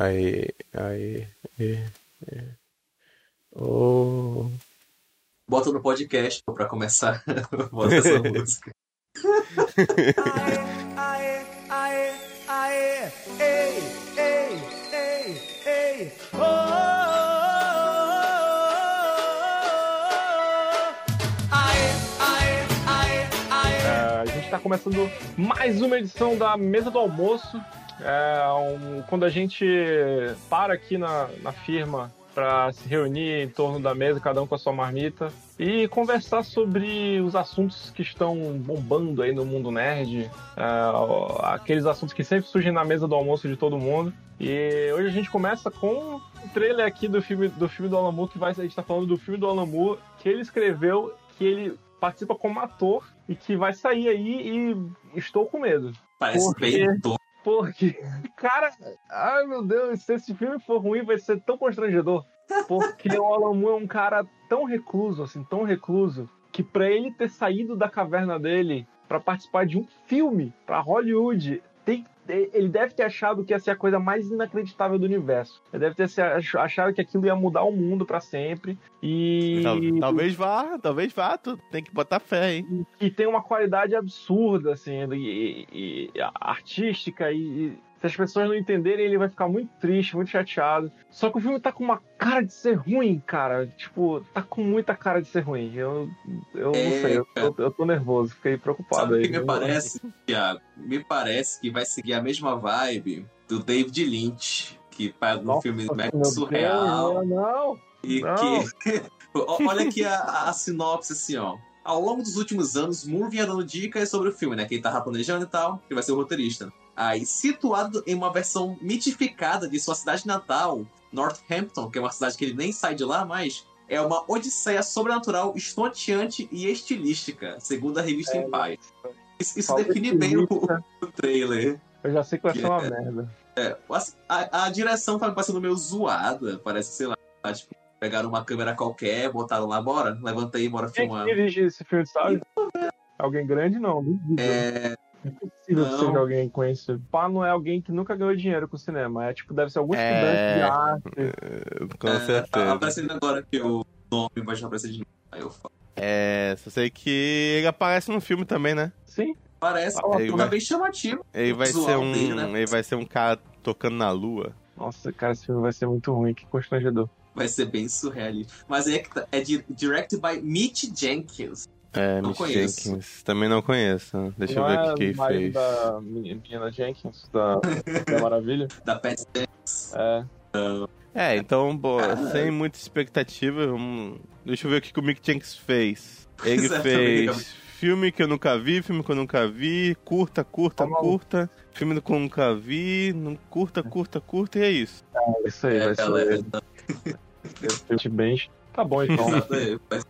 Aí, aí, aí, aí. Oh. Bota no podcast pra começar. Bota essa música. Aê, aê, aê, ei, ei, ei, ei, oh, aê, aê, aê, aê. A gente está começando mais uma edição da Mesa do Almoço. É, um- quando a gente para aqui na, na firma para se reunir em torno da mesa, cada um com a sua marmita, e conversar sobre os assuntos que estão bombando aí no mundo nerd, é, aqueles assuntos que sempre surgem na mesa do almoço de todo mundo. E hoje a gente começa com o trailer aqui do filme do filme do Alan Moore, que vai, a gente está falando do filme do Alan Moore, que ele escreveu, que ele participa como ator e que vai sair aí e estou com medo. Parece Por quê? bem doido. Porque, cara, ai meu Deus, se esse filme for ruim, vai ser tão constrangedor. Porque o Alan Moore é um cara tão recluso, assim, tão recluso, que pra ele ter saído da caverna dele pra participar de um filme pra Hollywood, tem, ele deve ter achado que ia ser a coisa mais inacreditável do universo. Ele deve ter achado que aquilo ia mudar o mundo pra sempre. E. Tal- talvez vá, talvez vá, tu tem que botar fé, hein? que tem uma qualidade absurda, assim, e, e- e artística, e, e se as pessoas não entenderem, ele vai ficar muito triste, muito chateado. Só que o filme tá com uma cara de ser ruim, cara. Tipo, tá com muita cara de ser ruim. Eu, eu É, não sei, eu, eu, eu tô nervoso, fiquei preocupado Sabe o aí. que me parece, Thiago? Me parece que vai seguir a mesma vibe do David Lynch, que faz um Nossa, filme mega Deus, surreal. não! E Não. que. Olha aqui a, a sinopse assim, ó. Ao longo dos últimos anos, Moore vinha dando dicas sobre o filme, né? Que ele tava planejando e tal, que vai ser o roteirista. Aí, situado em uma versão mitificada de sua cidade natal, Northampton, que é uma cidade que ele nem sai de lá mais, é uma odisseia sobrenatural, estonteante e estilística, segundo a revista É, Empire. Isso, isso define bem o, o trailer. Eu já sei que vai ser uma É. merda. É, a, a direção tá me parecendo meio zoada. Parece, sei lá, tá, tipo, pegaram uma câmera qualquer, botaram lá, bora, levanta aí, bora Quem é filmar. que dirige esse filme, sabe? Alguém grande? Não. É, Impossível que Não. seja alguém conhecido. Pá, não é alguém que nunca ganhou dinheiro com cinema. É tipo, deve ser algum É. estudante de arte. Com é, tá certeza. aparecendo agora que o nome vai aparecer de novo. Aí eu falo. É, só sei que ele aparece no filme também, né? Sim. Parece, Ah, ele tá vai- bem chamativo. Ele vai ser um, dele, né? ele vai ser um cara tocando na lua. Nossa, cara, esse filme vai ser muito ruim, que constrangedor. Vai ser bem surrealista. Mas é que tá, é di- directed by Mitch Jenkins. É, Não conheço. Jenkins. Também não conheço. Deixa não eu ver é o que, que ele fez. da menina Jenkins, da, da Maravilha? Da Dance. É. É, então, boa, sem muita expectativa, vamos... deixa eu ver o que, que o Mick Jenkins fez. Ele fez filme que eu nunca vi, filme que eu nunca vi, curta, curta, Tá curta, filme que eu nunca vi, não- curta, curta, curta, e é isso. É isso aí, É, vai galera. ser esse bem. Tá bom, então. Exato, é. Vai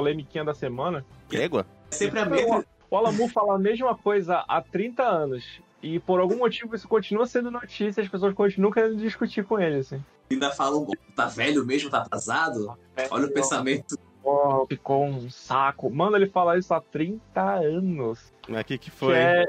Polemiquinha da semana. Égua? ser sempre a mesma. O Alamu fala a mesma coisa há 30 anos. E por algum motivo isso continua sendo notícia, as pessoas continuam querendo discutir com ele, assim. Ainda falam, tá velho mesmo, tá atrasado? Olha o pensamento. Porra, ficou um saco. Mano, ele fala isso há 30 anos. Aqui que Que foi. é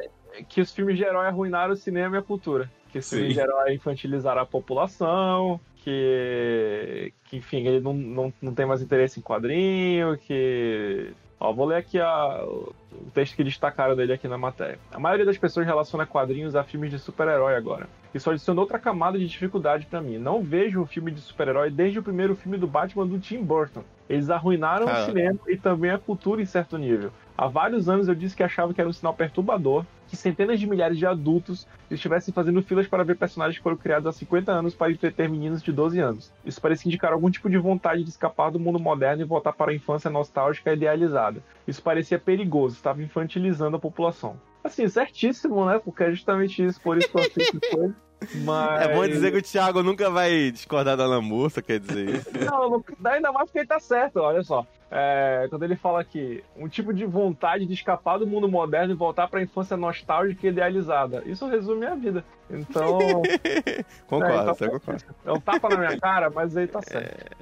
que os filmes de herói arruinaram o cinema e a cultura. Que os Sim. filmes de herói infantilizaram a população, que, que enfim, ele não, não, não tem mais interesse em quadrinho, que... Ó, vou ler aqui a, o texto que destacaram dele aqui na matéria. A maioria das pessoas relaciona quadrinhos a filmes de super-herói agora. Isso adicionou outra camada de dificuldade pra mim. Não vejo um filme de super-herói desde o primeiro filme do Batman do Tim Burton. Eles arruinaram Ah. o cinema e também a cultura em certo nível. Há vários anos eu disse que achava que era um sinal perturbador que centenas de milhares de adultos estivessem fazendo filas para ver personagens que foram criados há 50 anos para entreter meninos de 12 anos. Isso parecia indicar algum tipo de vontade de escapar do mundo moderno e voltar para a infância nostálgica e idealizada. Isso parecia perigoso, estava infantilizando a população. Assim, certíssimo, né? Porque é justamente isso, por isso que eu assisto coisa. Mas... É bom dizer que o Thiago nunca vai discordar da Lamurça, quer dizer isso. Não, não, ainda mais porque ele tá certo, olha só. É, quando ele fala aqui, um tipo de vontade de escapar do mundo moderno e voltar pra infância nostálgica e idealizada. Isso resume a vida. Então, Concordo, É, então- você concorda. é um tapa na minha cara, mas aí tá certo.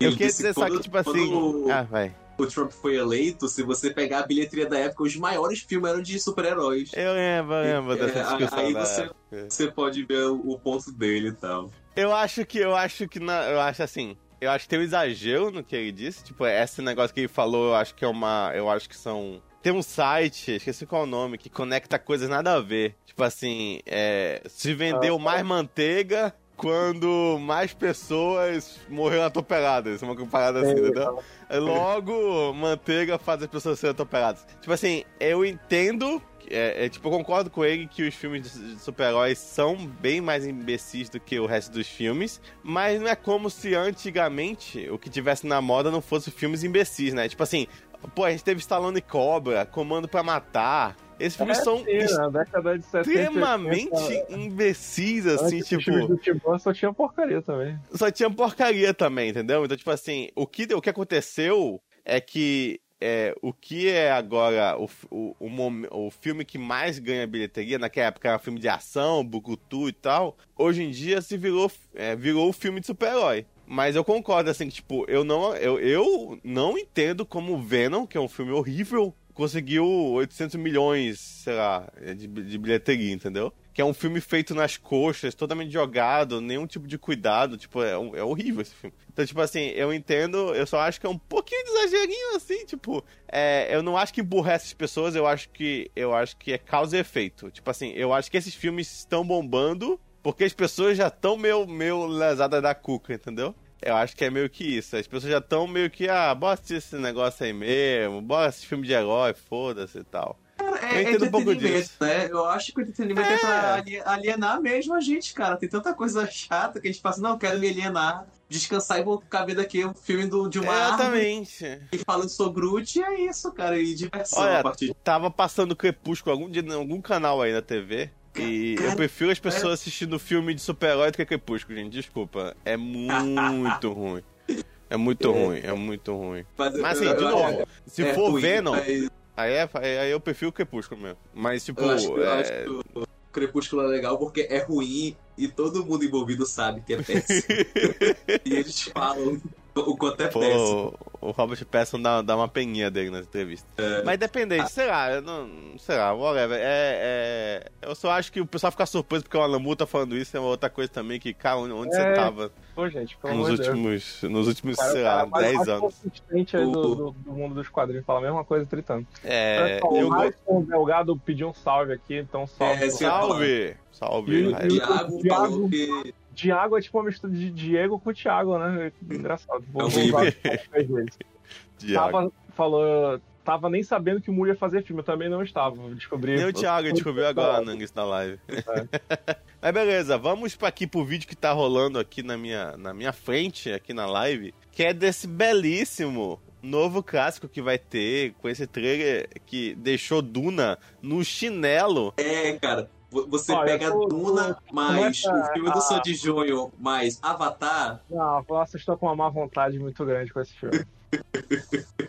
Eu Ele queria dizer só que, quando- tipo assim. quando- Ah, vai. O Trump foi eleito, se você pegar a bilheteria da época, os maiores filmes eram de super-heróis. Eu lembro, eu lembro dessa É, discussão. aí você- época. Você pode ver o, o ponto dele e tal. Eu acho que, eu acho que, na, eu acho assim, eu acho que tem um exagero no que ele disse, tipo, esse negócio que ele falou, eu acho que é uma, eu acho que são... Tem um site, esqueci qual é o nome, que conecta coisas nada a ver. Tipo assim, é, se vendeu mais manteiga quando mais pessoas morreram atropeladas. Uma parada assim, entendeu? Logo, manteiga faz as pessoas serem atropeladas. Tipo assim, eu entendo. É, é, tipo, eu concordo com ele que os filmes de super-heróis são bem mais imbecis do que o resto dos filmes, mas não é como se antigamente o que tivesse na moda não fosse filmes imbecis, né? Tipo assim, pô, a gente teve Stallone Cobra, Comando pra Matar. Esses filmes são É, sim, na década de 70, extremamente 80, É imbecis, assim, filmes tipo. do Tim Burton só tinha porcaria também. Só tinha porcaria também, entendeu? Então, tipo assim, o que, o que aconteceu é que é, o que é agora o, o, o, o filme que mais ganha bilheteria, naquela época era filme de ação, bucutu e tal, hoje em dia se virou, é, virou o filme de super-herói. Mas eu concordo, assim, que, tipo, eu não, eu, eu não entendo como o Venom, que é um filme horrível, conseguiu 800 milhões, sei lá, de, de bilheteria, entendeu? Que é um filme feito nas coxas, totalmente jogado, nenhum tipo de cuidado, tipo, é, é horrível esse filme. Então, tipo assim, eu entendo, eu só acho que é um pouquinho de exagerinho, assim, tipo, é, eu não acho que emburrece as pessoas, eu acho que, eu acho que é causa e efeito. Tipo assim, eu acho que esses filmes estão bombando porque as pessoas já estão meio, meio lesadas da cuca, entendeu? Eu acho que é meio que isso. As pessoas já estão meio que, ah, bora assistir esse negócio aí mesmo, bora assistir filme de herói, foda-se e tal. Cara, Eu é, é entendo um pouco disso. né? Eu acho que o entretenimento é, pra ali- alienar mesmo a gente, cara. Tem tanta coisa chata que a gente assim, não, eu quero me alienar, descansar e vou ficar vendo aqui um filme do, de uma árvore Exatamente. e falando sobre Groot e é isso, cara. E diversão Olha, a partir. Tava passando Crepúsculo algum dia em algum canal aí na TV. E eu prefiro as pessoas assistindo filme de super-herói do que Crepúsculo, gente. Desculpa. É muito ruim. É muito ruim, é muito ruim. Mas assim, de novo, se é for ruim, Venom, mas aí, é, aí eu prefiro o Crepúsculo mesmo. Mas, tipo, Eu acho, que- eu é, acho que o Crepúsculo é legal porque é ruim e todo mundo envolvido sabe que é péssimo. e eles falam o quanto é péssimo. O Robert Pattinson dá, dá uma peninha dele nas entrevistas. Mas independente, sei lá, eu não, sei lá, whatever. É, é, eu só acho que o pessoal ficar surpreso porque o Moore tá falando isso é uma outra coisa também que, cara, onde, É, você tava Pô, gente, pelo nos Deus. últimos, nos últimos, Cara, sei o lá, mais- 10 mais anos. consistente aí do, O- do- do mundo dos quadrinhos, fala a mesma coisa tritando. É, só, eu o Raison Delgado pediu um salve aqui, então salve. É. Salve! Salve! E- e- Thiago Thiago- falou que Diago é tipo uma mistura de Diego com Thiago, né? Engraçado. Vou, É vou horrível. usar três vezes. Diago. Tava, falou, tava nem sabendo que o Mu ia fazer filme, eu também não estava. eu Descobri. Nem o Thiago descobriu agora, Nangues, na live. Mas beleza, vamos pra aqui pro vídeo que tá rolando aqui na minha, na minha frente, aqui na live, que é desse belíssimo novo clássico que vai ter, com esse trailer que deixou Duna no chinelo. é, cara. Vo- Você Olha, pega tô- Duna, mais começa o filme do a- Sandy Júnior, mais Avatar. Não, nossa, estou com uma má vontade muito grande com esse filme.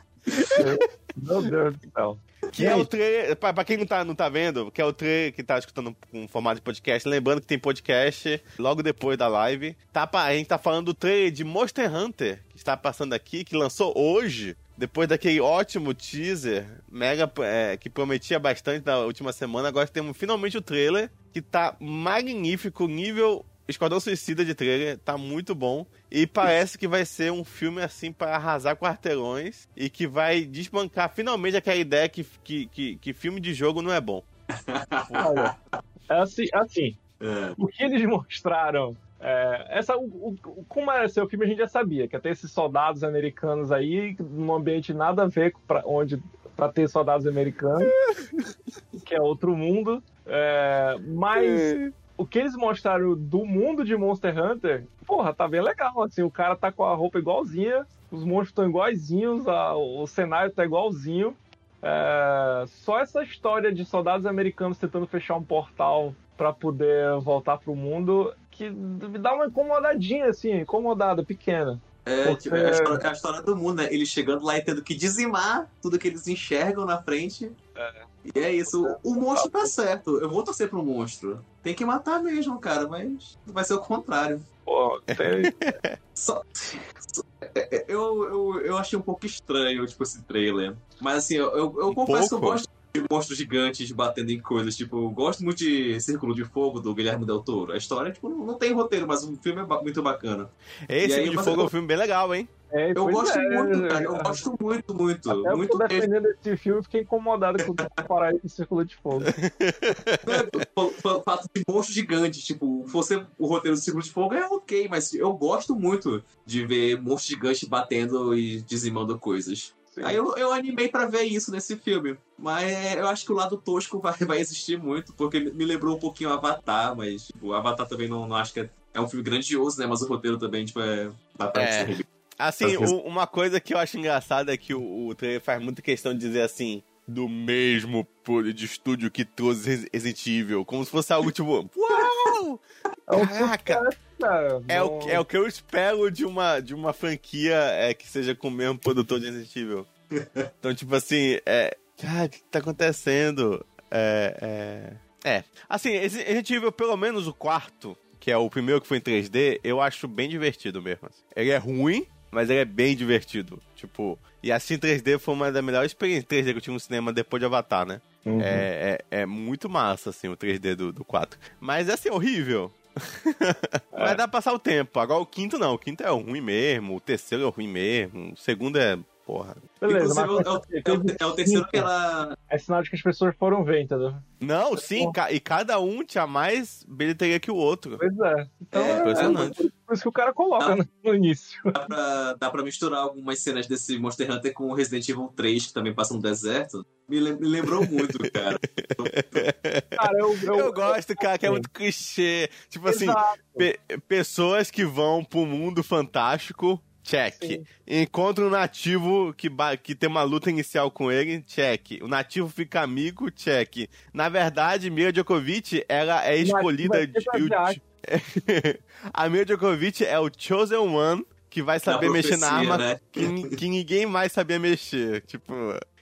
Meu Deus do céu. Que é o trailer, pra, pra quem não tá, não tá vendo, que é o trailer que tá escutando com formato de podcast, lembrando que tem podcast logo depois da live. Tá, a gente tá falando do trailer de Monster Hunter, que está passando aqui, que lançou hoje, depois daquele ótimo teaser, mega, é, que prometia bastante na última semana. Agora temos finalmente o trailer, que tá magnífico, nível Esquadrão Suicida de trailer, tá muito bom. E parece que vai ser um filme assim para arrasar quarteirões e que vai desbancar finalmente aquela ideia que, que, que, que filme de jogo não é bom. Olha, é assim, assim É. o que eles mostraram. É, essa, o, o- como era ser o filme, a gente já sabia, que ia ter esses soldados americanos aí, num ambiente nada a ver pra, onde para ter soldados americanos, que é outro mundo. é, mas o que eles mostraram do mundo de Monster Hunter, porra, tá bem legal. Assim, o cara tá com a roupa igualzinha, os monstros estão iguaizinhos, a- o cenário tá igualzinho. É, só essa história de soldados americanos tentando fechar um portal pra poder voltar pro mundo que me dá uma incomodadinha, assim, incomodada, pequena. É, Porque- tipo, é a, história, é a história do mundo, né? Eles chegando lá e tendo que dizimar tudo que eles enxergam na frente. E é isso. O, o monstro tá certo. Eu vou torcer pro monstro. Tem que matar mesmo, cara, mas vai ser o contrário. Pô, tem- Só, é, é, eu, eu, eu achei um pouco estranho, tipo, esse trailer. Mas assim, eu, eu, eu Um confesso que eu pouco? gosto de monstros gigantes batendo em coisas. Tipo, eu gosto muito de Círculo de Fogo, do Guilherme Del Toro. A história, tipo, não, não tem roteiro, mas o filme é ba- muito bacana. Esse Filme de Fogo é eu- um filme bem legal, hein? É, Eu gosto é, muito, cara. é, Eu gosto muito, muito. Até eu muito tô mesmo. defendendo esse filme, fiquei incomodado com comparar ele com o Círculo de Fogo. O o fato de monstros gigantes, tipo, você o roteiro do Círculo de Fogo é ok, mas eu gosto muito de ver monstros gigantes batendo e dizimando coisas. Sim. Aí eu, eu animei pra ver isso nesse filme. Mas eu acho que o lado tosco vai, vai existir muito, porque me lembrou um pouquinho Avatar, mas tipo, o Avatar também não, não acho que é, é um filme grandioso, né? Mas o roteiro também, tipo, é. Dá pra É. ser Assim, o- uma coisa que eu acho engraçada é que o, o trailer faz muita questão de dizer assim, do mesmo de estúdio que trouxe Res- Resident Evil, como se fosse algo tipo, uau! É Caraca! Cara, É o, não- é o que eu espero de uma, de uma franquia é, que seja com o mesmo produtor de Resident Evil. Então, tipo assim, é. Cara, o que tá acontecendo? É. É. é. Assim, Resident Evil, pelo menos o quarto, que é o primeiro que foi em 3D, eu acho bem divertido mesmo. assim. Ele é ruim, mas ele é bem divertido. Tipo, e assim 3D foi uma das melhores experiências 3D que eu tive no cinema depois de Avatar, né? Uhum. É, é, é muito massa, assim, o 3D do, do 4. Mas é assim, horrível. Mas dá pra passar o tempo. Agora o quinto não. O quinto é ruim mesmo. O terceiro é ruim mesmo. O segundo é. Porra. Beleza, Inclusive, é o, é o- é o terceiro que ela. é sinal de que as pessoas foram ver, entendeu? Não, sim, ca- e cada um tinha mais bilheteria que o outro. Pois é. Então É, é, impressionante. por isso que o cara coloca né, no início. Dá pra, dá pra misturar algumas cenas desse Monster Hunter com o Resident Evil 3, que também passa no deserto. Me, lem- me lembrou muito, cara. Cara, eu, eu, Eu gosto, cara, que é muito clichê. Tipo assim, Exato. pe- pessoas que vão pro mundo fantástico, check. Sim. Encontra um nativo que, que tem uma luta inicial com ele, check. O nativo fica amigo, check. Na verdade, Mira Djokovic, ela é escolhida de. asiático. A Mira Djokovic é o chosen one que vai saber mexer na arma né? que, que ninguém mais sabia mexer. Tipo,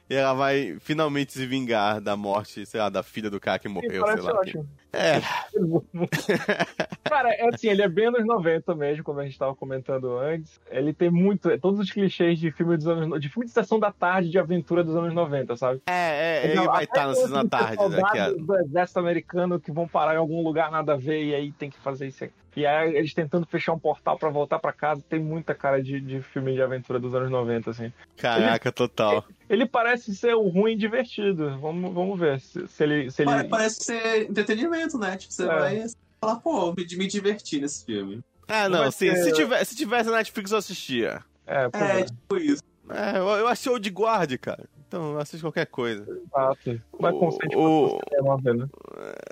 e ela vai finalmente se vingar da morte, sei lá, da filha do cara que Sim, morreu, sei parece lá. ótimo. É, Cara, é assim, ele é bem anos 90 mesmo, como a gente tava comentando antes. Ele tem muito. é Todos os clichês de filme dos anos. De filme de sessão da tarde de aventura dos anos 90, sabe? é, é, ele Não, vai estar na sessão da tarde. A... soldados do exército americano que vão parar em algum lugar nada a ver e aí tem que fazer isso aqui. E aí eles tentando fechar um portal pra voltar pra casa. Tem muita cara de, de filme de aventura dos anos 90, assim. Caraca, total. Ele parece ser o ruim divertido. Vamos, vamos ver se, se ele. Se ele... Pare- Parece ser entretenimento, né? Tipo, você É. vai falar, pô, me, me divertir nesse filme. Ah, Não sim. ter- Se, tiver, se tivesse na Netflix, eu assistia. É, É, é, tipo isso. É, eu, eu achei o de guarde, cara. Então eu assisto qualquer coisa. exato. Vai O- consente o- vez, né?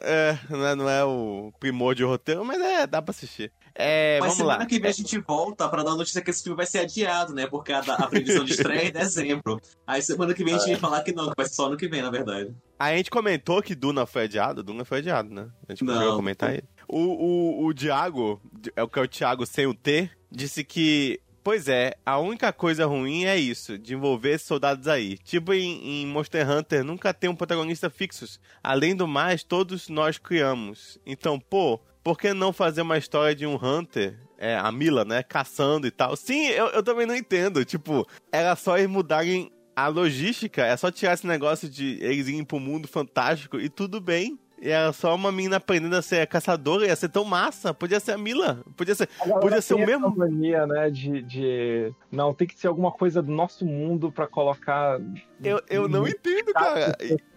É, não é, não é o primor de roteiro, mas é, dá pra assistir. É, Mas vamos semana lá. que vem a gente volta pra dar a notícia que esse filme vai ser adiado, né? Porque a, a previsão de estreia é em dezembro. Aí semana que vem a gente vai falar que não, que vai ser só ano que vem, na verdade. A gente comentou que Duna foi adiado. Duna foi adiado, né? A gente Não. comentar ele. O, o, o Thiago, é o que é o Thiago sem o T, disse que. Pois é, a única coisa ruim é isso, de envolver soldados aí. Tipo em, em Monster Hunter, nunca tem um protagonista fixos. Além do mais, todos nós criamos. Então, pô, por que não fazer uma história de um Hunter, é, a Mila, né, caçando e tal? Sim, eu, eu também não entendo. Tipo, era só eles mudarem a logística, é só tirar esse negócio de eles irem pro mundo fantástico e tudo bem. E era só uma menina aprendendo a ser caçadora, ia ser tão massa. Podia ser a Mila. Podia ser. Podia ser o mesmo- mania, né, de, de... Não, tem que ser alguma coisa do nosso mundo pra colocar... Eu, eu não entendo, cara.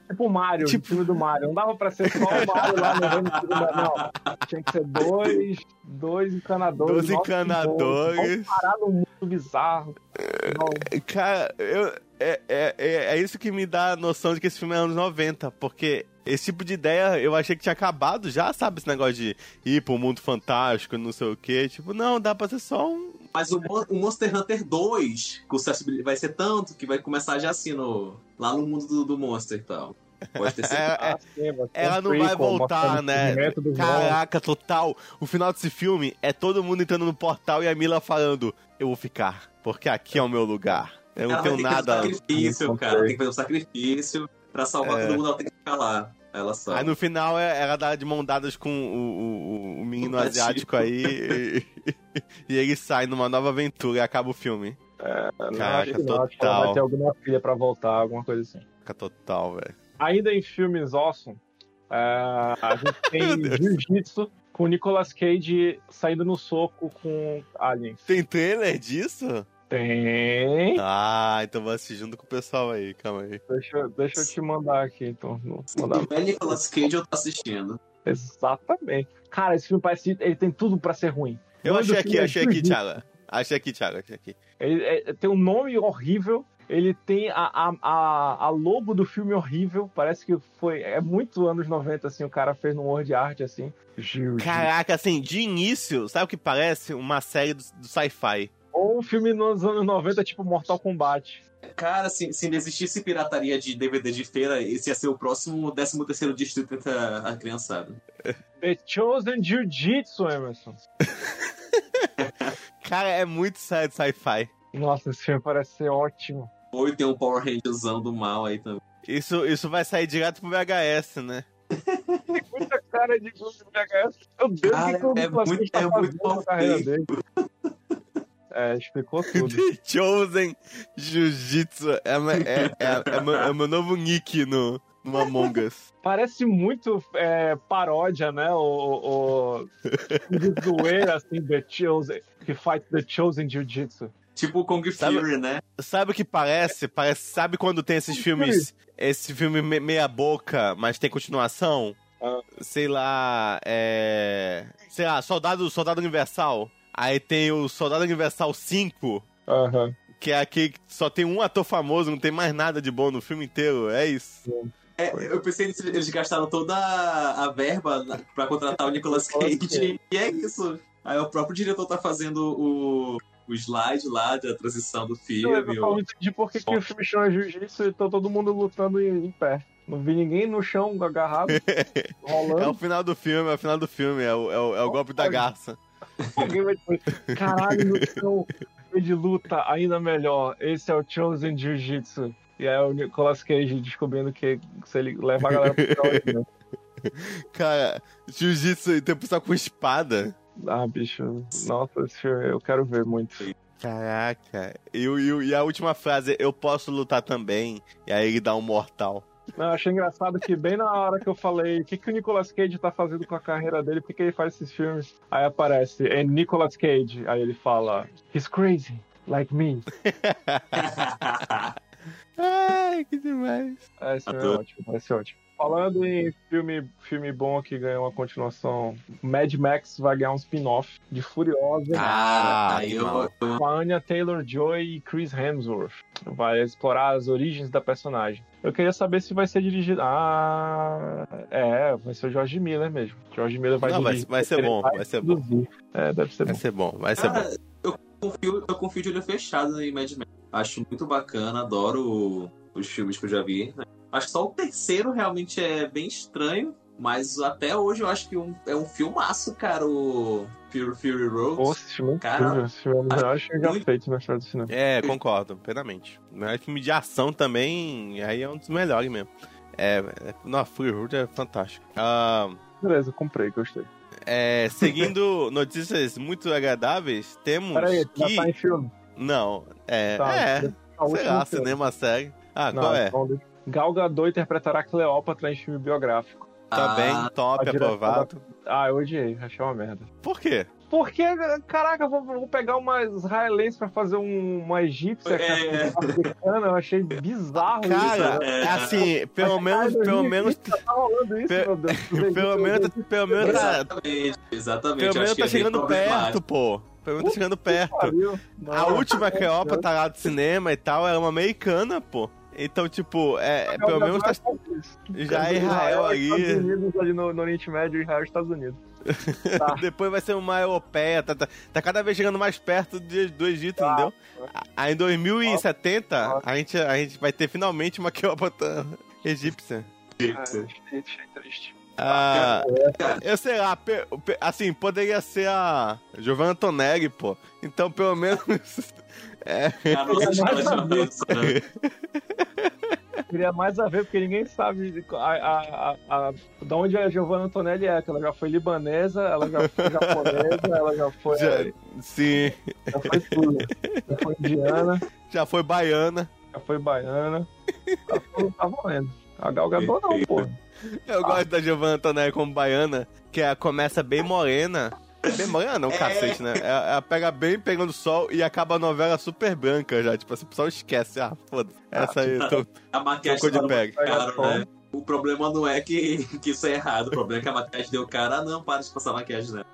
Tipo o Mario, Tipo- o time do Mario. Não dava pra ser só o Mario lá no reino não. Tinha que ser dois, dois encanadores. Dois encanadores. Vamos parar num mundo bizarro. Não, Cara, eu, é, é, é, é isso que me dá a noção de que esse filme é anos 90, porque esse tipo de ideia eu achei que tinha acabado já, sabe? Esse negócio de ir pro mundo fantástico, não sei o quê. Tipo, não, dá pra ser só um. Mas o, Mon- o Monster Hunter 2, que o acessibilidade vai ser tanto que vai começar já assim no, lá no mundo do, do Monster e tal. Pode ter sido. É, é, ter ela não vai voltar, né? Caraca, total. O final desse filme é todo mundo entrando no portal e a Mila falando: Eu vou ficar, porque aqui é o meu lugar. Eu não ela tenho vai ter que nada. fazer um sacrifício, Não cara. Tem que fazer um sacrifício pra salvar É. todo mundo, ela tem que ficar lá. Ela só. Aí no final é- ela dá de mão dadas com o, o, o- menino O asiático aí. e ele sai numa nova aventura e acaba o filme. Não, Caraca, acho que não, acho que ela total. vai ter alguma filha pra voltar, alguma coisa assim. Fica total, velho. Ainda em filmes awesome, é, a gente tem. Jiu-Jitsu com o Nicolas Cage saindo no soco com aliens. Tem trailer disso? Tem. Ah, então vou assistir junto com o pessoal aí, calma aí. Deixa, eu- deixa eu te mandar aqui, então. Mandar. É Nicolas Cage, eu tô assistindo. Exatamente. Cara, esse filme parece. Ele tem tudo pra ser ruim. Eu achei aqui, é achei aqui. Thiago. Achei aqui, Thiago, achei aqui. Ele é- tem um nome horrível. Ele tem a, a, a, a logo do filme horrível. Parece que foi. É muito anos 90, assim. O cara fez num word art, assim. Caraca, assim, de início, sabe o que parece? Uma série do, do sci-fi. Ou um filme nos anos 90, tipo Mortal Kombat. Cara, se, se não existisse pirataria de DVD de feira, esse ia ser o próximo 13 terceiro distrito entre a, a criançada. The Chosen Jiu-Jitsu, Emerson. Cara, é muito sci-fi. Nossa, esse filme parece ser ótimo. Ou tem um Power Rangerzão do mal aí também. Isso, isso vai sair direto pro VHS, né? Muita cara de VHS. Meu Deus, Cara, o que que o é muito- tá é muito carreira mal dele? É, explicou tudo. The Chosen Jiu-Jitsu é, é, é, é, meu, é meu novo nick no, no Among Us. Parece muito é, paródia, né? O, o, o de zoeira, assim, The Chosen, que fight The Chosen Jiu-Jitsu. Tipo o Kung Sabe- Fury, né? Sabe o que parece? Parece, sabe quando tem esses filmes, esse filme me- meia boca, mas tem continuação? Ah. Sei lá, é, sei lá, Soldado, Soldado Universal. Aí tem o Soldado Universal 5, Aham. que é aquele que só tem um ator famoso, não tem mais nada de bom no filme inteiro, é isso. É, eu pensei que eles gastaram toda a verba pra contratar o Nicolas Cage. E é isso. Aí o próprio diretor tá fazendo o, o slide lá da transição do filme. eu não o- entendi por que, que o filme chama Jiu-Jitsu e tá todo mundo lutando em, em pé. Não vi ninguém no chão agarrado, É o rolando. final do filme, é o final do filme, é o, é o, é o golpe da garça. Alguém vai depois. Caralho, no chão de luta, ainda melhor. Esse é o Chosen Jiu-Jitsu. E aí o Nicolas Cage descobrindo que se ele leva a galera pro né? Cara, jiu-jitsu e tem pessoal com espada. Ah, bicho. Nossa, esse filme eu quero ver muito. Caraca. E, e, e a última frase, eu posso lutar também. E aí ele dá um mortal. Não, eu achei engraçado que bem na hora que eu falei o que, que o Nicolas Cage tá fazendo com a carreira dele, por que ele faz esses filmes? Aí aparece, é Nicolas Cage. Aí ele fala, he's crazy, like me. Ai, que demais. É, esse é ótimo, vai ser ótimo. Falando em filme, filme bom que ganhou uma continuação, Mad Max vai ganhar um spin-off de Furiosa Ah, aí eu, com a Anya Taylor-Joy e Chris Hemsworth. Vai explorar as origens da personagem. Eu queria saber se vai ser dirigido... Ah, é, vai ser o George Miller mesmo. George Miller vai Não, vai, dirigir. vai ser Ele bom, vai ser bom. É, deve ser Vai bom. ser bom, vai ser bom. Cara, eu confio, eu confio de olho fechado em Mad Max. Acho muito bacana, adoro os filmes que eu já vi. né? Acho que só o terceiro realmente é bem estranho, mas até hoje eu acho que um- é um filmaço, cara, o Fury, Fury Road. Pô, esse filme é Cara, incrível. Esse filme é um dos melhores filmes já muito- feitos na história do cinema. É, concordo, plenamente. Mas filme de ação também, aí é um dos melhores mesmo. É, é não, Fury Road é fantástico. Ah, Beleza, comprei, gostei. é, seguindo notícias muito agradáveis, temos Peraí, já que... tá em filme. Não, é, Tá, é, tá o sei último lá, filme. cinema, série. Ah, Não, qual é? deixa- Gal Gadot interpretará Cleópatra em filme biográfico. Tá Ah, bem, top, aprovado. Ah, eu odiei, achei uma merda. Por quê? Porque, caraca, eu vou, vou pegar uma israelense pra fazer um, uma egípcia É. cara, africana, eu achei bizarro isso. Cara, é assim, pelo Mas, menos, cara, pelo 2020 menos, Tá rolando isso, Pe- meu Deus. pelo menos, pelo menos tá, Exatamente, exatamente. pelo menos tá é chegando perto, pô. Pelo menos tá chegando perto. Pariu. A última Cleópatra lá do cinema e tal era uma americana, pô. Então, tipo, é, é, pelo menos tá, já é Israel Estados ali. Unidos ali no, no Oriente Médio, Israel e Estados Unidos. Tá. Depois vai ser uma europeia, tá, tá, tá cada vez chegando mais perto de- do Egito, Tá. entendeu? Aí em 2070, a gente, a gente vai ter finalmente uma Cleópatra egípcia. É, achei, achei triste. Ah, eu sei lá, assim, poderia ser a Giovanna Tonelli, pô. Então, pelo menos. É, sabia. pensado, né? queria mais a ver, porque ninguém sabe a, a, a, a- da onde a Giovanna Antonelli é, que ela já foi libanesa, ela já foi japonesa, ela já foi. Já- Já, Sim, foi tudo. Já foi indiana, já foi baiana. já foi baiana. Tá, tá valendo. A Gal Gadot não, pô. Eu gosto da Giovanna Antonelli como baiana, que ela começa bem morena. Bem morena não, É. cacete, né? Ela, pega bem pegando sol e acaba a novela super branca já. Tipo assim, o pessoal esquece. Ah, foda Essa aí, eu tô... A maquiagem de bag. caro, né? O problema não é que, que isso é errado, o problema é que a maquiagem deu cara. Ah, não, para de passar maquiagem, né?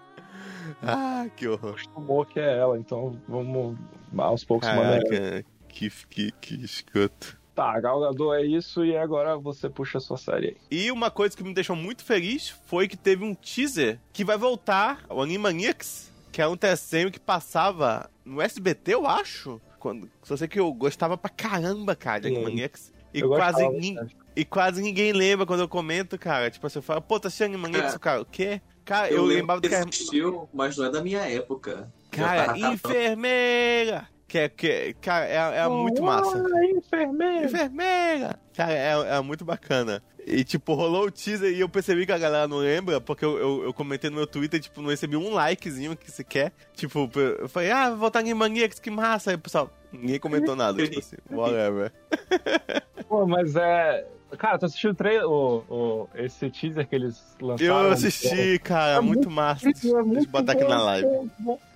Ah, que horror. Acostumou que é ela, então vamos aos poucos mandar. Caraca, que, que, que escroto. Tá, a Gal Gadot é isso e agora você puxa a sua série aí. E uma coisa que me deixou muito feliz foi que teve um teaser que vai voltar, o Animaniacs, que é um desenho que passava no SBT, eu acho. Quando, só sei que eu gostava pra caramba, cara, de. Animaniacs. E Eu quase, gostava nin- bastante. e quase ninguém lembra quando eu comento, cara. Tipo assim, eu falo, pô, tá assistindo Animaniacs, É. cara, o quê? Cara, eu, Eu, lembro lembrava do que existiu, mas não é da minha época. Cara, enfermeira! Que é, que, é- cara, é, é muito massa. Ah, enfermeiro. Enfermeira! Cara, é, é muito bacana. E, tipo, rolou o teaser e eu percebi que a galera não lembra, porque eu, eu, eu comentei no meu Twitter, tipo, não recebi um likezinho que se quer. Tipo, eu falei, ah, vou voltar em Maniacs, que massa. Aí pessoal, ninguém comentou nada, tipo assim, whatever. Pô, mas é. Cara, tu assistiu o trailer, o, o, esse teaser que eles lançaram? Eu assisti, cara, É muito massa. Deixa, É deixa eu muito botar aqui bom, na live.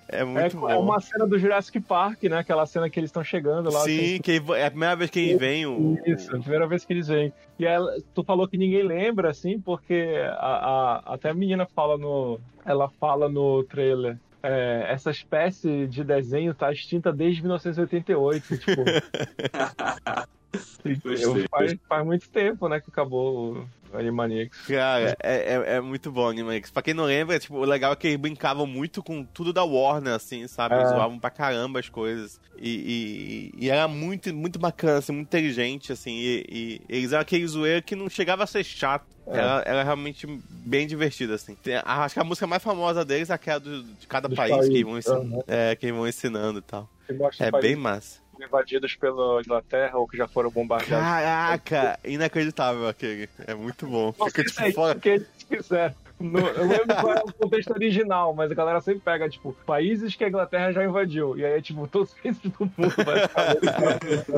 É bom. É É, muito é bom. uma cena do Jurassic Park, né? Aquela cena que eles estão chegando lá. Sim, assim, que é a primeira vez que vem o. Isso, a primeira vez que eles vêm. E ela, tu falou que ninguém lembra, assim, porque a, a- até a menina fala no. Ela fala no trailer. é, essa espécie de desenho tá extinta desde 1988. Tipo, Gostei. faz, faz muito tempo, né, que acabou o Animaniacs. Cara, é, é, é muito bom Animaniacs. Pra quem não lembra, tipo, o legal é que eles brincavam muito com tudo da Warner, assim, sabe? Eles É. zoavam pra caramba as coisas. E, e, e era muito, muito bacana, assim, muito inteligente, assim. E, e eles eram aquele zoeiro que não chegava a ser chato. É. Era, era realmente bem divertido, assim. Tem- acho que a música mais famosa deles é aquela do- de cada Dos país, que, vão ensinando, aham. é, que vão ensinando e tal. É bem massa. Invadidos pela Inglaterra ou que já foram bombardeados. Caraca, inacreditável aquele. É muito bom. Não Fica, sei tipo, é fora. que eles quiseram. No- eu lembro qual é o contexto original, mas a galera sempre pega, tipo, países que a Inglaterra já invadiu. E aí, tipo, todos os países do mundo.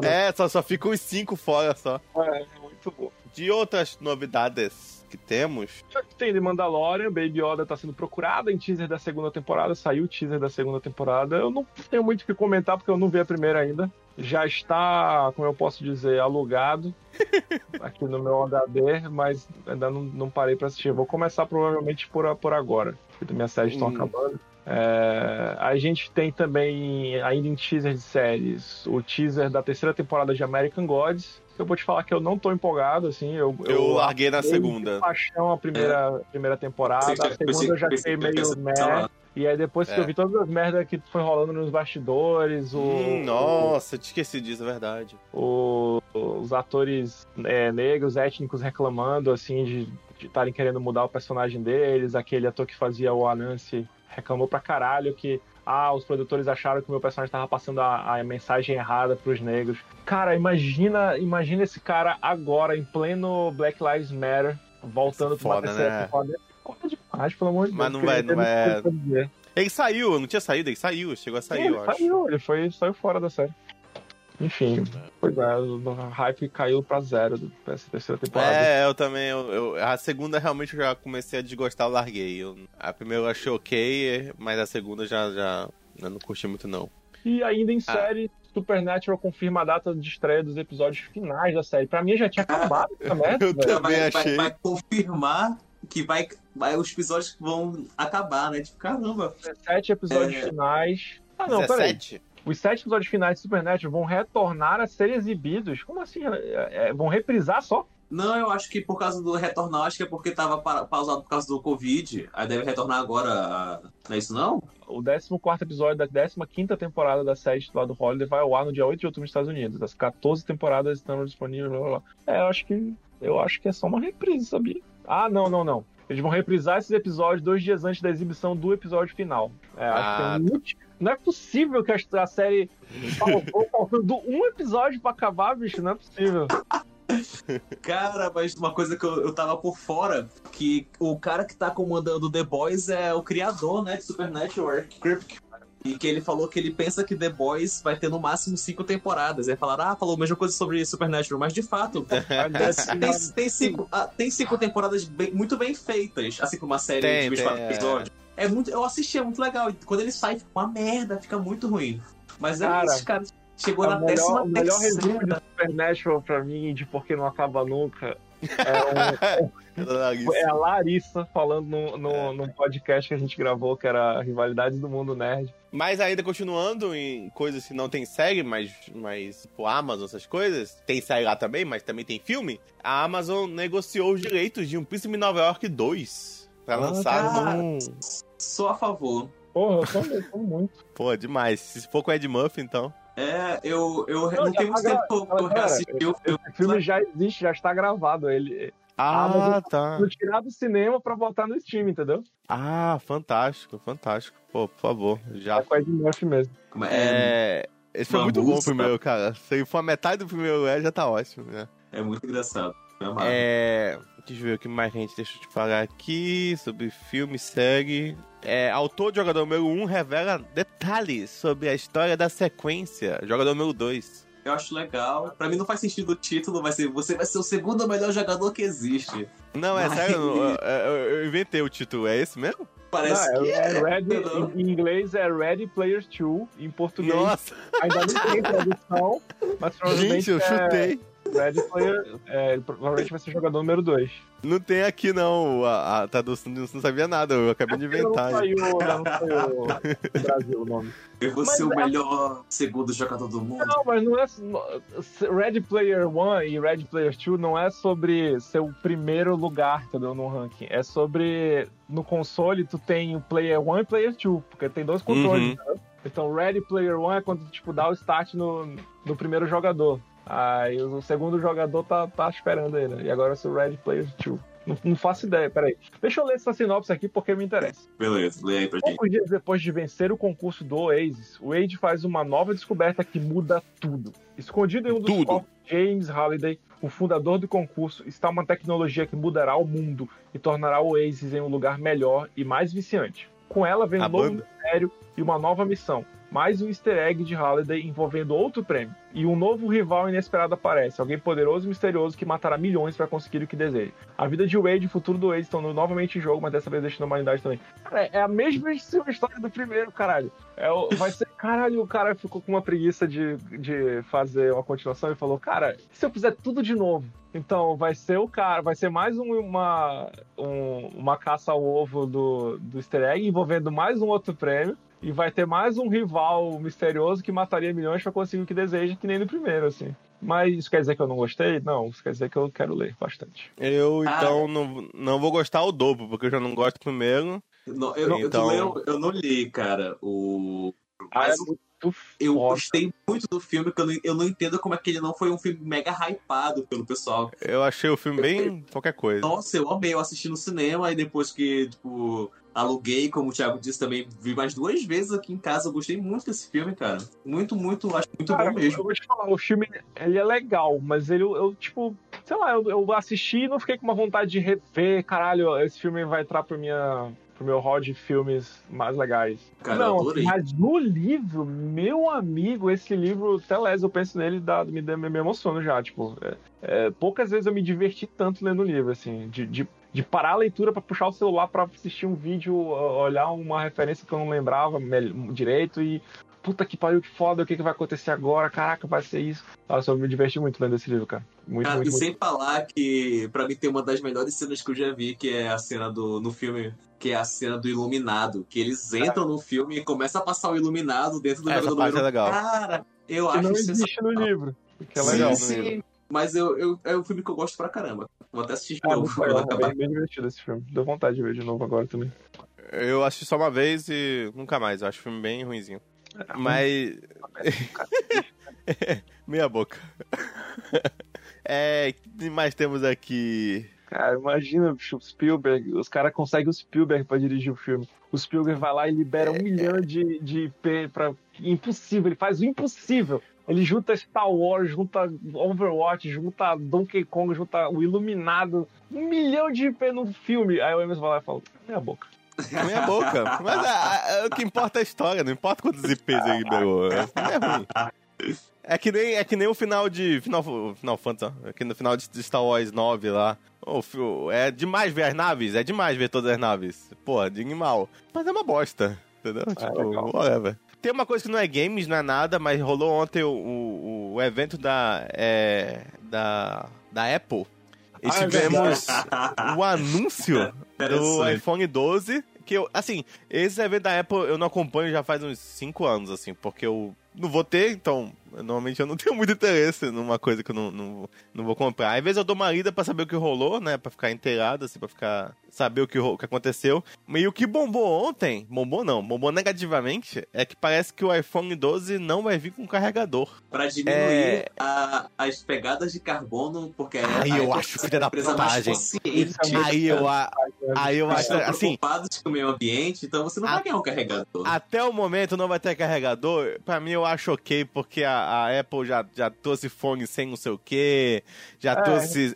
É, só, só ficam os cinco fora só. É, muito bom. De outras novidades que temos, Já que tem de Mandalorian, Baby Yoda tá sendo procurada em teaser da segunda temporada, saiu o teaser da segunda temporada. Eu não tenho muito o que comentar porque eu não vi a primeira ainda. Já está, como eu posso dizer, alugado aqui no meu HD, mas ainda não, não parei pra assistir. Vou começar provavelmente por, por agora, porque minhas séries estão Hum. acabando. É, a gente tem também, ainda em teaser de séries, o teaser da terceira temporada de American Gods. Eu vou te falar que eu não tô empolgado, assim. Eu, eu, larguei na segunda. paixão a primeira, primeira temporada, a segunda eu já fiquei meio meh. E aí depois que É. eu vi todas as merdas que foi rolando nos bastidores, o, Hum, nossa, eu te esqueci disso, é verdade. o- os atores é, negros, étnicos reclamando, assim, de estarem querendo mudar o personagem deles, aquele ator que fazia o Anansi reclamou pra caralho que ah, os produtores acharam que o meu personagem tava passando a, a mensagem errada pros negros. Cara, imagina, imagina esse cara agora, em pleno Black Lives Matter, voltando pra uma terceira né? temporada. Foda demais, pelo amor de Deus. Mas não vai- não dizer. Ele saiu, não tinha saído, ele saiu, chegou a sair, Sim, ele eu acho. saiu, ele foi, saiu fora da série. Enfim, pois é, o hype caiu pra zero dessa terceira temporada. É, eu também. Eu, eu- a segunda realmente eu já comecei a desgostar, eu larguei. Eu- a primeira eu achei ok, mas a segunda já, já eu não curti muito, não. E ainda em Ah. série, Supernatural confirma a data de estreia dos episódios finais da série. Pra mim já tinha acabado essa merda, Eu velho. também vai, achei. vai, vai confirmar que vai, vai, os episódios vão acabar, né? Tipo, caramba. 17 episódios É. finais. Ah, não, peraí. 17? Os sete episódios finais de Supernatural vão retornar a ser exibidos. Como assim? É, é, vão reprisar só? Não, eu acho que por causa do retornar, acho que é porque tava pa- pausado por causa do Covid. Aí deve retornar agora. Não é isso, não? O 14 episódio da 15 temporada da série titulada Holiday vai ao ar no dia 8 de outubro nos Estados Unidos. As 14 temporadas estão disponíveis, blá blá blá. É, eu acho que. Eu acho que é só uma reprise, sabia? Ah, não, não, não. Eles vão reprisar esses episódios dois dias antes da exibição do episódio final. É, acho Ah, que é um último. Não é possível que a, a série faltando um episódio pra acabar, bicho. Não é possível. Cara, mas uma coisa que eu, eu tava por fora, que o cara que tá comandando The Boys é o criador, né, de Supernatural, Kripke. E que ele falou que ele pensa que The Boys vai ter no máximo cinco temporadas. Aí falaram, ah, falou a mesma coisa sobre Supernatural, mas de fato, tem, tem- tem cinco, ah, tem cinco temporadas bem- muito bem feitas, assim como uma série Tem, de 24 tem, é. É muito, eu assisti, é muito legal. E quando ele sai, fica uma merda, fica muito ruim. Mas é Cara, isso, cara. Chegou na melhor, décima o melhor resumo de. Supernatural pra mim, de Por que Não Acaba Nunca, é, um- é a Larissa falando no, no, num podcast que a gente gravou, que era Rivalidades do Mundo Nerd. Mas ainda continuando em coisas que não tem série, mas, mas tipo Amazon, essas coisas, tem série lá também, mas também tem filme. A Amazon negociou os direitos de um Príncipe Nova York 2 pra Ah, lançar cara. Sou a favor. Porra, eu eu tô muito. Pô, demais. Se for com Ed Murphy, então. É, eu, eu não, Não, tem muito tá tempo que eu, eu reassisti o filme. Esse filme já existe, já está gravado. Ele Ah, Amazon- tá. foi tirar do cinema pra botar no stream, entendeu? Ah, fantástico, fantástico. Pô, por favor, já. É com a Ed Murphy mesmo. É, é. Esse foi uma muito bom o primeiro, cara. Se for a metade do primeiro é, já tá ótimo, né? é muito engraçado. É. Deixa eu ver o que mais, gente. Deixa eu te falar aqui sobre filme, série. É, autor de Jogador número 1 revela detalhes sobre a história da sequência. Jogador número 2. Eu acho legal. Pra mim não faz sentido o título, vai ser você vai ser o segundo melhor jogador que existe. Não, é Mas- sério, eu, eu- eu inventei o título. É esse mesmo? Parece Não, que é, é. é Ready, em inglês é Ready Player 2, em português Nossa, ainda não tem tradução, mas provavelmente gente, eu é chutei. Ready Player, é, provavelmente vai ser jogador número 2. Não tem aqui não a, a tradução, não não sabia nada, eu acabei de inventar. Não saiu, não saiu no Brasil o nome. Eu vou Mas ser o é- melhor segundo jogador do mundo. Não, mas não é. Ready Player 1 e Ready Player 2 não é sobre ser o primeiro lugar, entendeu? No ranking. É sobre. No console, tu tem o Player 1 e Player 2, porque tem dois controles, Uhum. entendeu? Então, Ready Player 1 é quando, tipo, dá o start no, no primeiro jogador. Aí o segundo jogador tá, tá esperando ele. E agora é o Ready Player 2. Não, não faço ideia, peraí. Deixa eu ler essa sinopse aqui porque me interessa. Beleza, lê aí pra gente. Poucos dias depois de vencer o concurso do Oasis, Wade faz uma nova descoberta que muda tudo. Escondido em um dos corpos James Halliday, o fundador do concurso, está uma tecnologia que mudará o mundo e tornará o Oasis em um lugar melhor e mais viciante. Com ela vem um A novo banda. mistério e uma nova missão. Mais um easter egg de Halliday envolvendo outro prêmio. E um novo rival inesperado aparece, alguém poderoso e misterioso que matará milhões para conseguir o que deseja. A vida de Wade e o futuro do Wade estão novamente em jogo, mas dessa vez deixando a humanidade também. Cara, é a mesma história do primeiro, caralho. É, vai ser. Caralho, o cara ficou com uma preguiça de, de fazer uma continuação e falou: Cara, se eu fizer tudo de novo? Então vai ser o cara, vai ser mais um- uma, um- uma caça ao ovo do, do easter egg envolvendo mais um outro prêmio. E vai ter mais um rival misterioso que mataria milhões pra conseguir o que deseja, que nem no primeiro, assim. Mas isso quer dizer que eu não gostei? Não, isso quer dizer que eu quero ler bastante. Eu, Ah. então, não, não vou gostar o dobro, porque eu já não gosto do primeiro. Não, eu, eu- Então- leu- eu não li, cara, o. Mas Ah, é muito eu foda. gostei muito do filme, que eu não, eu não entendo como é que ele não foi um filme mega hypado pelo pessoal. Eu achei o filme bem qualquer coisa. Nossa, eu amei, eu assisti no cinema e depois que, tipo, aluguei, como o Thiago disse também, vi mais duas vezes aqui em casa. Eu gostei muito desse filme, cara. Muito, muito, acho muito Cara, bom mesmo. Eu vou te falar, o filme ele é legal, mas ele, eu, tipo, sei lá, eu, eu assisti e não fiquei com uma vontade de rever, caralho, esse filme vai entrar pro, minha, pro meu rol de filmes mais legais. Cara, não, adorei. mas no livro, meu amigo, esse livro, Teles, eu penso nele, dá, me, me emociono já, tipo, é- é, poucas vezes eu me diverti tanto lendo o livro, assim, de, de, de parar a leitura pra puxar o celular pra assistir um vídeo, olhar uma referência que eu não lembrava direito e puta que pariu, que foda, o que, que vai acontecer agora? Caraca, vai ser isso. Nossa, eu me diverti muito lendo esse livro, cara. Muito, Cara, muito, e muito. sem falar que, pra mim, tem uma das melhores cenas que eu já vi, que é a cena do no filme, que é a cena do Iluminado. Que eles entram no filme e começa a passar o Iluminado dentro do Essa jogador parte é número- legal. Cara, eu Que acho não existe no livro. Que é Sim, legal. sim. Mas eu, eu, é um filme que eu gosto pra caramba. Vou até assistir de É, novo legal, acabar. bem, bem divertido esse filme. Deu vontade de ver de novo agora também. Eu assisti só uma vez e nunca mais. Eu acho o filme bem ruimzinho. Mas. Meia boca. É, o que mais temos aqui? Cara, imagina bicho, o Spielberg, os caras conseguem o Spielberg pra dirigir o filme. O Spielberg vai lá e libera um milhão de, de IP pra. Impossível, ele faz o impossível. Ele junta Star Wars, junta Overwatch, junta Donkey Kong, junta o Iluminado, um milhão de IP no filme. Aí o Emerson vai lá e fala, minha boca. Minha boca. Mas é, é, o que importa é a história, não importa quantos IPs ele liberou. É, é ruim. É que nem, é que nem o final de. Final, final Fantasy, ó. Aqui no final de Star Wars 9 lá. O fi- é demais ver as naves, é demais ver todas as naves. Pô, de animal. Mas é uma bosta, entendeu? tipo, legal. whatever. Tem uma coisa que não é games, não é nada, mas rolou ontem o, o, o evento da. É, da. Da Apple. E Ah, é tivemos o anúncio do Interessante. iPhone 12. Que eu, assim, esse evento da Apple eu não acompanho já faz uns 5 anos, assim, porque eu não vou ter, então, normalmente eu não tenho muito interesse numa coisa que eu não, não, não vou comprar. Às vezes eu dou uma lida pra saber o que rolou, né, pra ficar inteirado, assim, pra ficar, saber o que, o que aconteceu. E o que bombou ontem, bombou não, bombou negativamente, é que parece que o iPhone 12 não vai vir com carregador. Pra diminuir É. a- as pegadas de carbono, porque a Ai, eu acho é filha da putagem. é Aí eu, a- aí eu acho, assim, preocupados com o meio ambiente, então você não A- vai ganhar um carregador. Até o momento não vai ter carregador. Pra mim eu acho ok, porque a, a Apple já, já trouxe fone sem não sei o que, já É. trouxe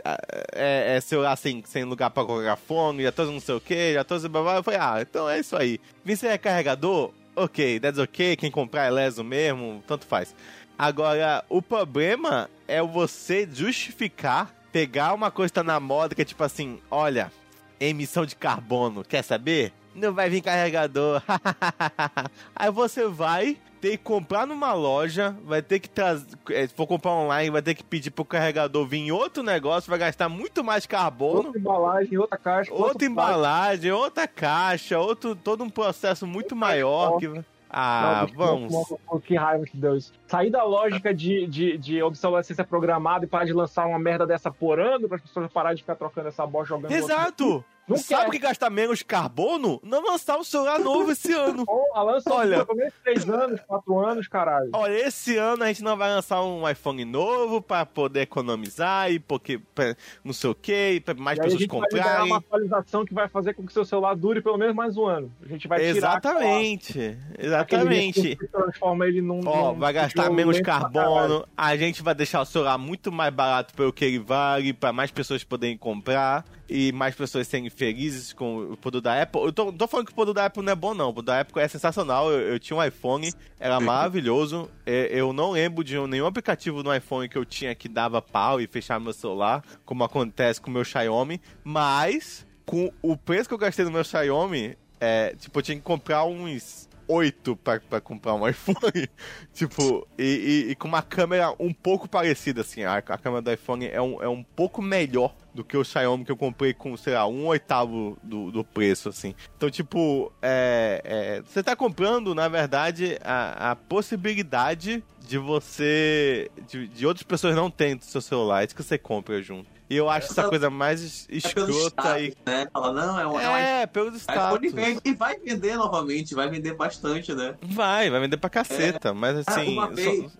é, é, celular sem, sem lugar pra colocar fone, já trouxe não sei o que, já trouxe blá, blá. Eu falei, ah, então é isso aí. Vim sem carregador, ok, that's ok, quem comprar é leso mesmo, tanto faz. Agora, o problema é você justificar, pegar uma coisa que tá na moda, que é tipo assim, olha, emissão de carbono, quer saber? Não vai vir carregador. Aí você vai ter que comprar numa loja, vai ter que trazer. Se for comprar online, vai ter que pedir pro carregador vir em outro negócio, vai gastar muito mais carbono. Outra embalagem, outra caixa. Outra embalagem, outra caixa, outro, todo um processo muito maior. Que... Ah, Não, vamos. não, não, Que raiva que deu isso. Sair da lógica de, de, de obsolescência programada e parar de lançar uma merda dessa por ano para as pessoas pararem de ficar trocando essa bosta jogando. Exato! Não Sabe o que gasta menos carbono? Não lançar um celular novo esse ano. Lança Olha. pelo menos 3 anos, 4 anos, caralho. Olha, esse ano a gente não vai lançar um iPhone novo pra poder economizar e porque pra não sei o que, pra mais E pessoas gente vai comprarem. uma atualização que vai fazer com que seu celular dure pelo menos mais um ano. A gente vai tirar Exatamente, aquela- exatamente. transforma ele num. Ó, num vai gastar menos carbono, a gente vai deixar o celular muito mais barato pelo que ele vale, pra mais pessoas poderem comprar e mais pessoas serem felizes com o produto da Apple. Eu tô, tô falando que o produto da Apple não é bom, não. O produto da Apple é sensacional. Eu, eu tinha um iPhone, era maravilhoso. É, Eu não lembro de nenhum aplicativo no iPhone que eu tinha que dava pau e fechava meu celular, como acontece com o meu Xiaomi, mas com o preço que eu gastei no meu Xiaomi, é, tipo, eu tinha que comprar uns oito pra, pra comprar um iPhone. tipo, e, e- e com uma câmera um pouco parecida, assim. A, a câmera do iPhone é um, é um pouco melhor do que o Xiaomi que eu comprei com, sei lá, um oitavo do, do preço, assim. Então, tipo, é, é, você tá comprando, na verdade, a, a possibilidade de você. De, de outras pessoas não terem seu celular. É isso que você compra junto. E eu acho essa Essa- coisa mais É pelo escrota e. status, né? Fala, não, é um, é É, iPhone status. vende e vai vender novamente, vai vender bastante, né? Vai, vai vender pra caceta, mas assim, Ah, uma só- vez-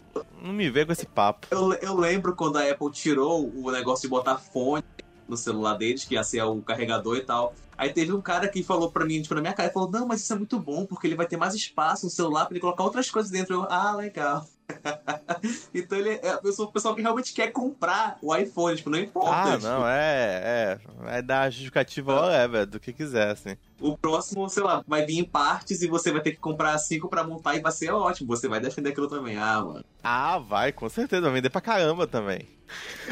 não me vê com esse papo. Eu, eu lembro quando a Apple tirou o negócio de botar fone no celular deles, que ia ser o carregador e tal. Aí teve um cara que falou pra mim, tipo, na minha cara, falou, não, mas isso é muito bom, porque ele vai ter mais espaço no celular pra ele colocar outras coisas dentro. Eu, ah, legal. então ele é a pessoa, o pessoal que realmente quer comprar o iPhone, tipo, não importa. Ah, tipo, não, é, é. Vai dar justificativa whatever, do que quiser, assim. O próximo, sei lá, vai vir em partes e você vai ter que comprar cinco pra montar e vai ser ótimo. Você vai defender aquilo também. Ah, mano. Ah, vai, com certeza, vai vender pra caramba também.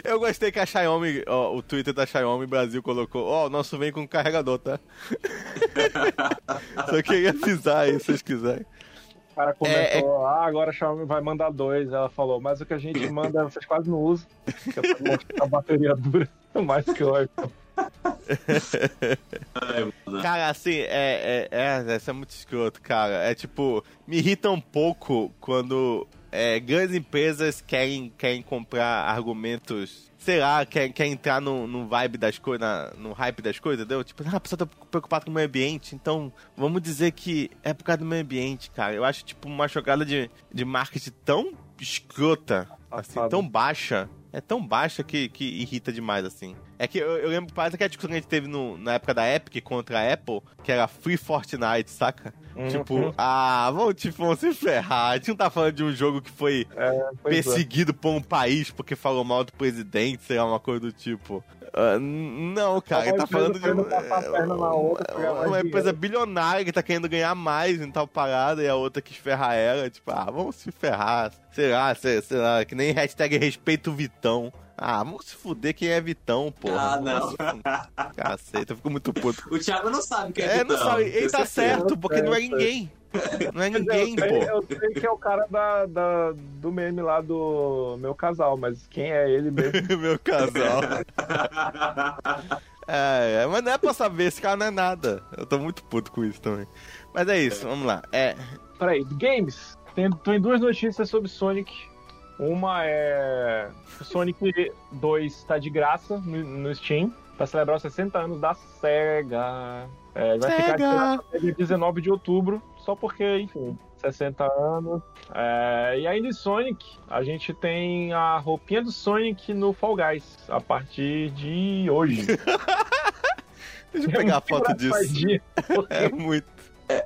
Eu gostei que a Xiaomi, ó, o Twitter da Xiaomi Brasil colocou, ó, o nosso vem com carregador, tá? Só queria avisar aí, se vocês quiserem. O cara É, comentou, ah, agora a Xiaomi vai mandar dois. Ela falou, mas o que a gente manda vocês quase não usam. Que é pra mostrar que a bateria dura mais que o iPhone. Cara, assim, é, é, é, essa é muito escroto, cara. É tipo, me irrita um pouco quando é, grandes empresas querem, querem comprar argumentos, sei lá, querem, querem entrar no, no vibe das coisas, no hype das coisas, entendeu? Tipo, ah, a pessoa tá preocupada com o meio ambiente, então vamos dizer que é por causa do meio ambiente, cara. Eu acho, tipo, uma jogada de, de marketing tão escrota, assim, Safado. tão baixa. É tão baixa que, que irrita demais, assim. É que eu, eu lembro quase que a discussão que a gente teve no- na época da Epic contra a Apple, que era Free Fortnite, saca? Uhum. Tipo, ah, vão, tipo, vão se ferrar. A gente não tá falando de um jogo que foi Pois é. perseguido por um país porque falou mal do presidente, sei lá, uma coisa do tipo. N- não, cara, ele tá Uma falando de empresa um- querendo passar a perna na outra pra ganhar mais uma empresa bilionária que tá querendo ganhar mais em tal parada e a outra quis ferrar ela. Tipo, ah, vamos se ferrar. Sei lá, sei, sei lá, que nem hashtag respeito Vitão. Ah, vamos se fuder quem é Vitão, porra. Ah, não. Caceta, eu fico muito puto. O Thiago não sabe quem é, É, não Vitão, sabe, ele tá certeza. certo, porque não é ninguém. Não é ninguém, eu, sei, pô. eu sei que é o cara da, da- do meme lá do meu casal, mas quem é ele mesmo? Meu casal. É, é, mas não é pra saber, esse cara não é nada. Eu tô muito puto com isso também. Mas é isso, vamos lá. É. Peraí, games. Tem, tem duas notícias sobre Sonic. Uma é. o Sonic 2 tá de graça no, no Steam pra celebrar os 60 anos da SEGA. É, vai ficar de Sega! graça até dia 19 de outubro, só porque, enfim, 60 anos. É, e ainda em Sonic, a gente tem a roupinha do Sonic no Fall Guys a partir de hoje. Deixa eu pegar a foto disso. Engraçadinho, porque É muito.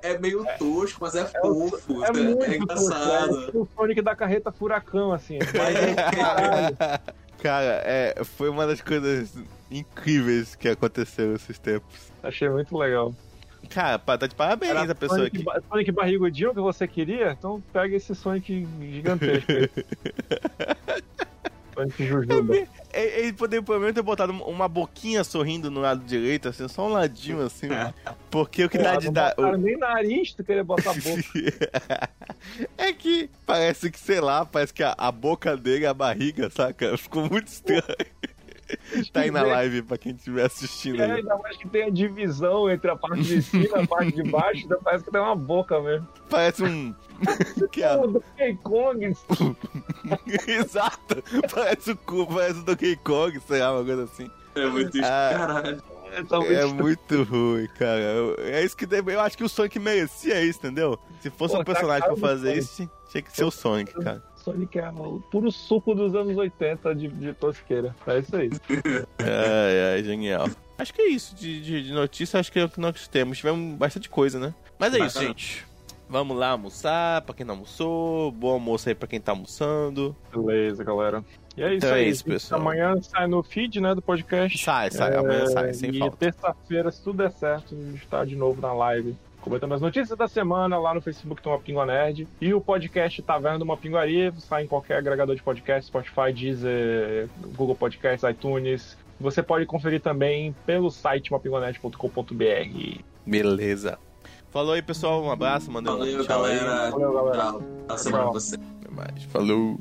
É meio tosco, mas é fofo. É muito engraçado. tosco, é o Sonic da carreta furacão, assim. É. Cara, é, foi uma das coisas incríveis que aconteceu esses tempos. Achei muito legal. Cara, tá de parabéns Era a pessoa Sonic, aqui. ba- Sonic barrigudinho que você queria? Então pega esse Sonic gigantesco aí. Sonic Jujuba. Ele poderia pelo menos ter botado uma boquinha sorrindo no lado direito, assim, só um ladinho assim. Porque o que dá de não dar. botaram nem nariz, tu queria botar a boca. é que parece que, sei lá, parece que a, a boca dele é a barriga, saca? Ficou muito estranho. tá aí na live pra quem estiver assistindo É, aí. ainda mais que tem a divisão entre a parte de cima e a parte de baixo, então parece que tem uma boca mesmo. Parece um. que é- O Donkey Kong, Exato! Parece o cu, parece o Donkey Kong, sei lá, uma coisa assim. É muito Ah. caralho. tá É estranho. muito ruim, cara. Eu- É isso que deve- eu acho que o Sonic merecia isso, entendeu? Se fosse Pô, um tá personagem cara pra fazer isso, tinha que ser o Sonic, cara. Sonic é o puro suco dos anos 80 de, de tosqueira. É isso aí. Ai, ai, genial. Acho que é isso de, de, de notícia, acho que é o que nós temos. Tivemos bastante coisa, né? Mas é isso, gente. Vamos lá almoçar, pra quem não almoçou. Bom almoço aí pra quem tá almoçando. Beleza, galera. E é isso Então é aí. isso, pessoal. Amanhã sai no feed, né, do podcast. Sai, sai, amanhã sai, sem e falta. terça-feira, se tudo der certo, a gente tá de novo na live. Comentando as notícias da semana lá no Facebook do Uma Pingua Nerd. E o podcast Taverna do Uma Pinguaria sai em qualquer agregador de podcast, Spotify, Deezer, Google Podcasts, iTunes. Você pode conferir também pelo site mapinguanerd.com.br. Beleza. Falou aí, pessoal. Um abraço, mandei um Valeu, tchau aí. galera. Valeu, galera. Tchau. Boa semana pra você. Até mais. Falou.